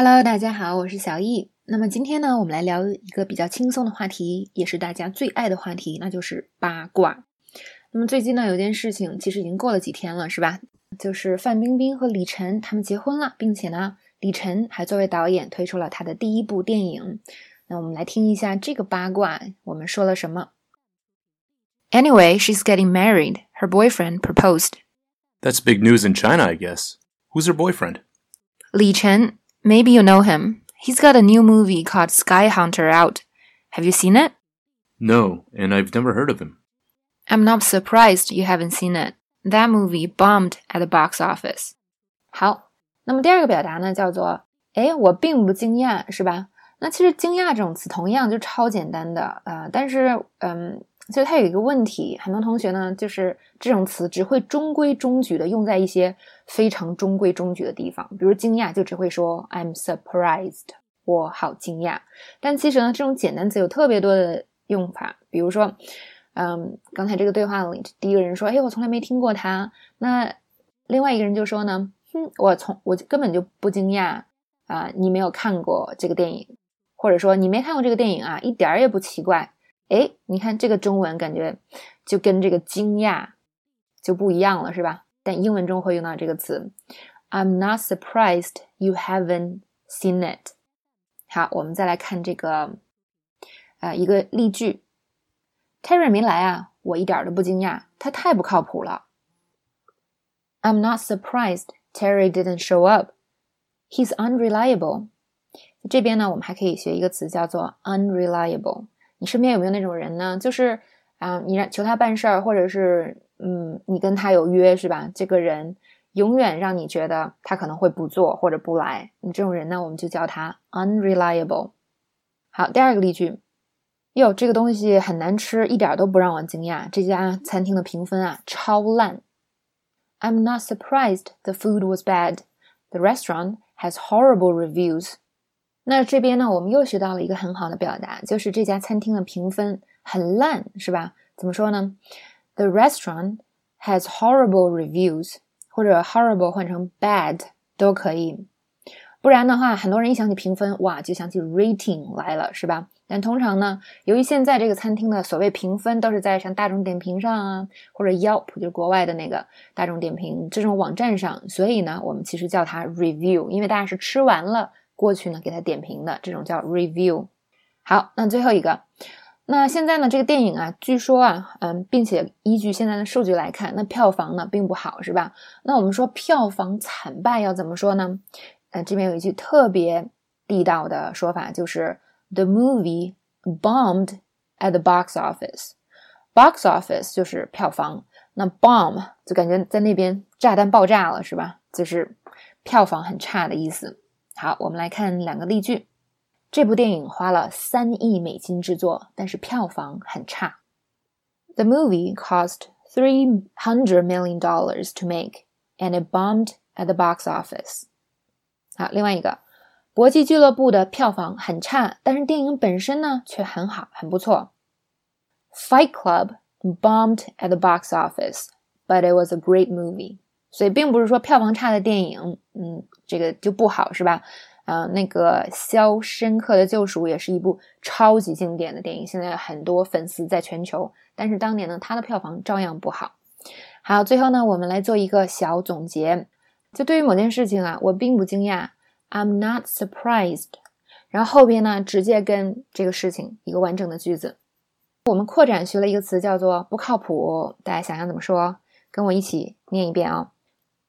Hello，大家好，我是小易。那么今天呢，我们来聊一个比较轻松的话题，也是大家最爱的话题，那就是八卦。那么最近呢，有件事情，其实已经过了几天了，是吧？就是范冰冰和李晨他们结婚了，并且呢，李晨还作为导演推出了他的第一部电影。那我们来听一下这个八卦，我们说了什么？Anyway, she's getting married. Her boyfriend proposed. That's big news in China, I guess. Who's her boyfriend? Li Chen. Maybe you know him. He's got a new movie called Sky Hunter out. Have you seen it? No, and I've never heard of him. I'm not surprised you haven't seen it. That movie bombed at the box office. 好，那么第二个表达呢，叫做“哎，我并不惊讶”，是吧？那其实“惊讶”这种词同样就超简单的啊、呃，但是嗯， 所以它有一个问题，很多同学呢，就是这种词只会中规中矩的用在一些非常中规中矩的地方，比如惊讶就只会说 I'm surprised，我好惊讶。但其实呢，这种简单词有特别多的用法，比如说，嗯，刚才这个对话里，第一个人说，哎，我从来没听过他，那另外一个人就说呢，哼，我从我根本就不惊讶啊，你没有看过这个电影。或者说你没看过这个电影啊，一点儿也不奇怪。哎，你看这个中文感觉就跟这个惊讶就不一样了，是吧？但英文中会用到这个词。I'm not surprised you haven't seen it。好，我们再来看这个，呃，一个例句：Terry 没来啊，我一点都不惊讶，他太不靠谱了。I'm not surprised Terry didn't show up. He's unreliable. 这边呢，我们还可以学一个词，叫做 unreliable。你身边有没有那种人呢？就是啊，你让求他办事儿，或者是嗯，你跟他有约是吧？这个人永远让你觉得他可能会不做或者不来。你这种人呢，我们就叫他 unreliable。好，第二个例句，哟，这个东西很难吃，一点都不让我惊讶。这家餐厅的评分啊，超烂。I'm not surprised the food was bad. The restaurant has horrible reviews. 那这边呢，我们又学到了一个很好的表达，就是这家餐厅的评分很烂，是吧？怎么说呢？The restaurant has horrible reviews，或者 horrible 换成 bad 都可以。不然的话，很多人一想起评分，哇，就想起 rating 来了，是吧？但通常呢，由于现在这个餐厅的所谓评分都是在像大众点评上啊，或者 Yelp 就是国外的那个大众点评这种网站上，所以呢，我们其实叫它 review，因为大家是吃完了。过去呢，给他点评的这种叫 review。好，那最后一个，那现在呢，这个电影啊，据说啊，嗯，并且依据现在的数据来看，那票房呢并不好，是吧？那我们说票房惨败要怎么说呢？呃，这边有一句特别地道的说法，就是 the movie bombed at the box office。box office 就是票房，那 bomb 就感觉在那边炸弹爆炸了，是吧？就是票房很差的意思。好，我们来看两个例句。这部电影花了三亿美金制作，但是票房很差。The movie cost three hundred million dollars to make, and it bombed at the box office. 好，另外一个，搏击俱乐部的票房很差，但是电影本身呢却很好，很不错。Fight Club bombed at the box office, but it was a great movie. 所以并不是说票房差的电影，嗯，这个就不好，是吧？啊，那个《肖申克的救赎》也是一部超级经典的电影，现在很多粉丝在全球。但是当年呢，它的票房照样不好。好，最后呢，我们来做一个小总结。就对于某件事情啊，我并不惊讶，I'm not surprised。然后后边呢，直接跟这个事情一个完整的句子。我们扩展学了一个词，叫做“不靠谱”。大家想想怎么说？跟我一起念一遍啊。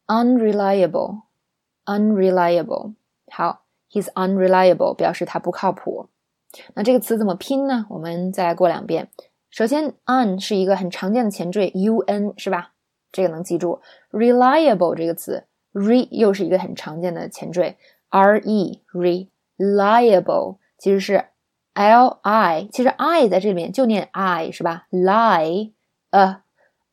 Unreliable, unreliable。好，he's unreliable 表示他不靠谱。那这个词怎么拼呢？我们再来过两遍。首先，un 是一个很常见的前缀，un 是吧？这个能记住。reliable 这个词，re 又是一个很常见的前缀，re reliable 其实是 li，其实 i 在这里面就念 i 是吧？lie a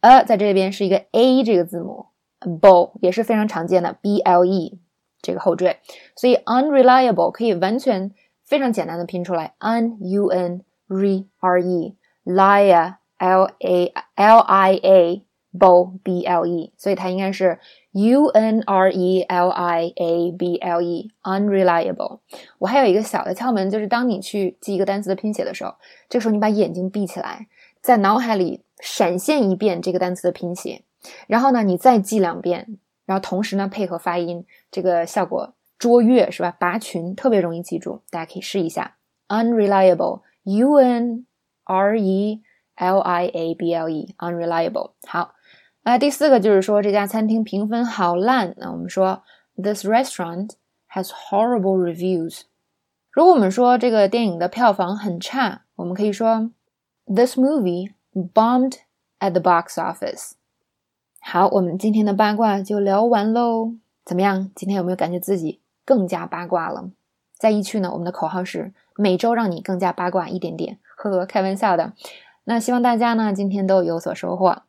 a 在这边是一个 a 这个字母。Ble 也是非常常见的 b l e 这个后缀，所以 unreliable 可以完全非常简单的拼出来 un u n re r e lia l a l i a ble b l e，所以它应该是 U N R E L I A B L E，unreliable。我还有一个小的窍门，就是当你去记一个单词的拼写的时候，这时候你把眼睛闭起来，在脑海里闪现一遍这个单词的拼写，然后呢，你再记两遍，然后同时呢配合发音，这个效果卓越，是吧？拔群特别容易记住，大家可以试一下。unreliable，U N R E L I A B L E，unreliable。好。那第四个就是说这家餐厅评分好烂。那我们说 This restaurant has horrible reviews。如果我们说这个电影的票房很差，我们可以说 This movie bombed at the box office。好，我们今天的八卦就聊完喽。怎么样？今天有没有感觉自己更加八卦了？在一区呢，我们的口号是每周让你更加八卦一点点。呵呵，开玩笑的。那希望大家呢今天都有所收获。